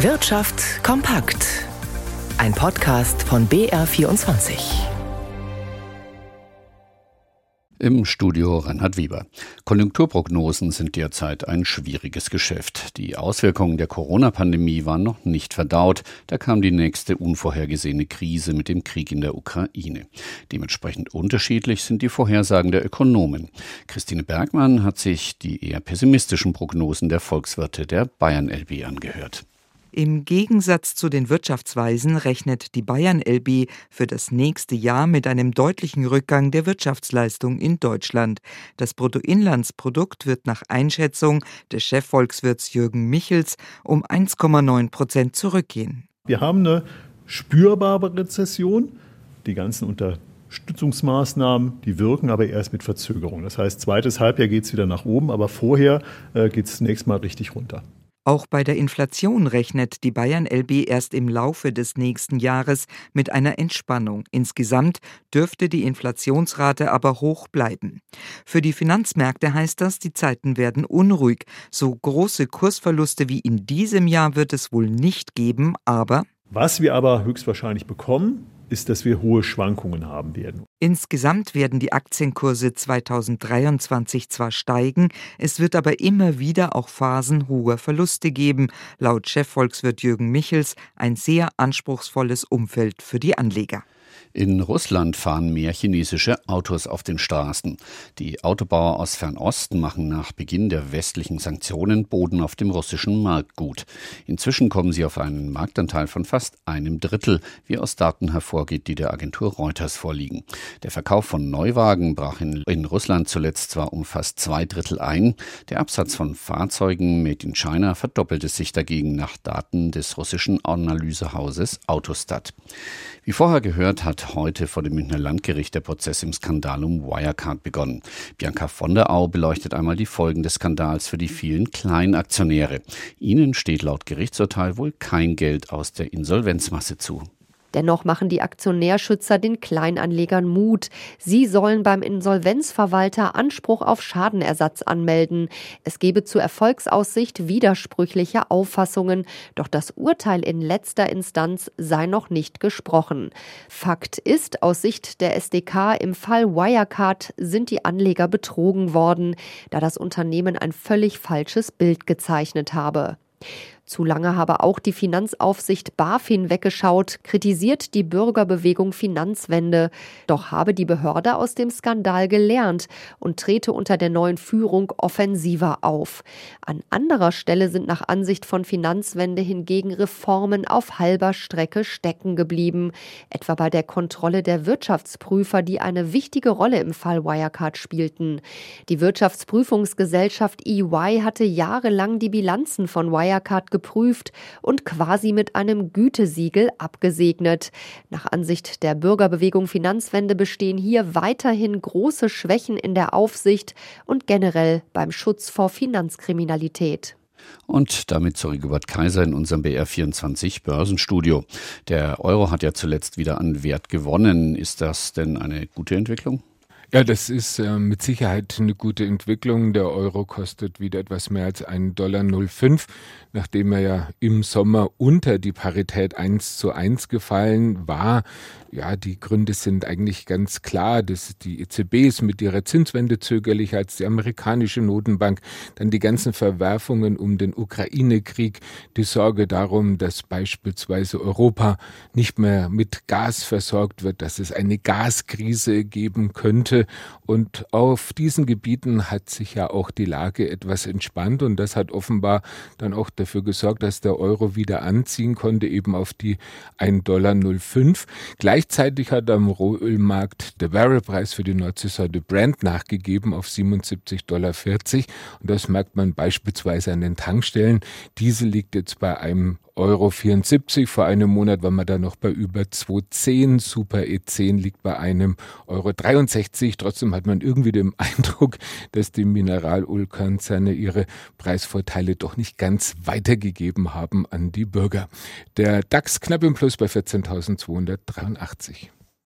Wirtschaft kompakt. Ein Podcast von BR24. Im Studio Reinhard Weber. Konjunkturprognosen sind derzeit ein schwieriges Geschäft. Die Auswirkungen der Corona-Pandemie waren noch nicht verdaut. Da kam die nächste unvorhergesehene Krise mit dem Krieg in der Ukraine. Dementsprechend unterschiedlich sind die Vorhersagen der Ökonomen. Christine Bergmann hat sich die eher pessimistischen Prognosen der Volkswirte der Bayern LB angehört. Im Gegensatz zu den Wirtschaftsweisen rechnet die Bayern LB für das nächste Jahr mit einem deutlichen Rückgang der Wirtschaftsleistung in Deutschland. Das Bruttoinlandsprodukt wird nach Einschätzung des Chefvolkswirts Jürgen Michels um 1,9 Prozent zurückgehen. Wir haben eine spürbare Rezession. Die ganzen Unterstützungsmaßnahmen, die wirken aber erst mit Verzögerung. Das heißt, zweites Halbjahr geht es wieder nach oben, aber vorher äh, geht es zunächst mal richtig runter. Auch bei der Inflation rechnet die Bayern LB erst im Laufe des nächsten Jahres mit einer Entspannung. Insgesamt dürfte die Inflationsrate aber hoch bleiben. Für die Finanzmärkte heißt das, die Zeiten werden unruhig. So große Kursverluste wie in diesem Jahr wird es wohl nicht geben, aber was wir aber höchstwahrscheinlich bekommen, ist, dass wir hohe Schwankungen haben werden. Insgesamt werden die Aktienkurse 2023 zwar steigen, es wird aber immer wieder auch Phasen hoher Verluste geben, laut Chefvolkswirt Jürgen Michels ein sehr anspruchsvolles Umfeld für die Anleger. In Russland fahren mehr chinesische Autos auf den Straßen. Die Autobauer aus Fernosten machen nach Beginn der westlichen Sanktionen Boden auf dem russischen Markt gut. Inzwischen kommen sie auf einen Marktanteil von fast einem Drittel, wie aus Daten hervorgeht, die der Agentur Reuters vorliegen. Der Verkauf von Neuwagen brach in, in Russland zuletzt zwar um fast zwei Drittel ein. Der Absatz von Fahrzeugen made in China verdoppelte sich dagegen nach Daten des russischen Analysehauses Autostat. Wie vorher gehört, hat heute vor dem Münchner Landgericht der Prozess im Skandal um Wirecard begonnen. Bianca von der Au beleuchtet einmal die Folgen des Skandals für die vielen Kleinaktionäre. Ihnen steht laut Gerichtsurteil wohl kein Geld aus der Insolvenzmasse zu. Dennoch machen die Aktionärschützer den Kleinanlegern Mut. Sie sollen beim Insolvenzverwalter Anspruch auf Schadenersatz anmelden. Es gebe zur Erfolgsaussicht widersprüchliche Auffassungen, doch das Urteil in letzter Instanz sei noch nicht gesprochen. Fakt ist, aus Sicht der SDK im Fall Wirecard sind die Anleger betrogen worden, da das Unternehmen ein völlig falsches Bild gezeichnet habe. Zu lange habe auch die Finanzaufsicht BaFin weggeschaut, kritisiert die Bürgerbewegung Finanzwende. Doch habe die Behörde aus dem Skandal gelernt und trete unter der neuen Führung offensiver auf. An anderer Stelle sind nach Ansicht von Finanzwende hingegen Reformen auf halber Strecke stecken geblieben, etwa bei der Kontrolle der Wirtschaftsprüfer, die eine wichtige Rolle im Fall Wirecard spielten. Die Wirtschaftsprüfungsgesellschaft EY hatte jahrelang die Bilanzen von Wirecard geprüft und quasi mit einem Gütesiegel abgesegnet. Nach Ansicht der Bürgerbewegung Finanzwende bestehen hier weiterhin große Schwächen in der Aufsicht und generell beim Schutz vor Finanzkriminalität. Und damit zu Rigobert Kaiser in unserem BR24 Börsenstudio. Der Euro hat ja zuletzt wieder an Wert gewonnen. Ist das denn eine gute Entwicklung? Ja, das ist äh, mit Sicherheit eine gute Entwicklung. Der Euro kostet wieder etwas mehr als 1,05 Dollar, nachdem er ja im Sommer unter die Parität 1 zu 1 gefallen war. Ja, die Gründe sind eigentlich ganz klar. dass die EZB ist mit ihrer Zinswende zögerlicher als die amerikanische Notenbank. Dann die ganzen Verwerfungen um den Ukraine-Krieg, die Sorge darum, dass beispielsweise Europa nicht mehr mit Gas versorgt wird, dass es eine Gaskrise geben könnte. Und auf diesen Gebieten hat sich ja auch die Lage etwas entspannt und das hat offenbar dann auch dafür gesorgt, dass der Euro wieder anziehen konnte, eben auf die 1,05 Dollar. Gleich Gleichzeitig hat am Rohölmarkt der Barrelpreis für die Nordseesorte Brand nachgegeben auf 77,40 Dollar. Und das merkt man beispielsweise an den Tankstellen. Diese liegt jetzt bei einem Euro 74. Vor einem Monat war man da noch bei über 2,10. Super E10 liegt bei einem Euro 63. Trotzdem hat man irgendwie den Eindruck, dass die Mineralölkonzerne ihre Preisvorteile doch nicht ganz weitergegeben haben an die Bürger. Der DAX knapp im Plus bei 14.283.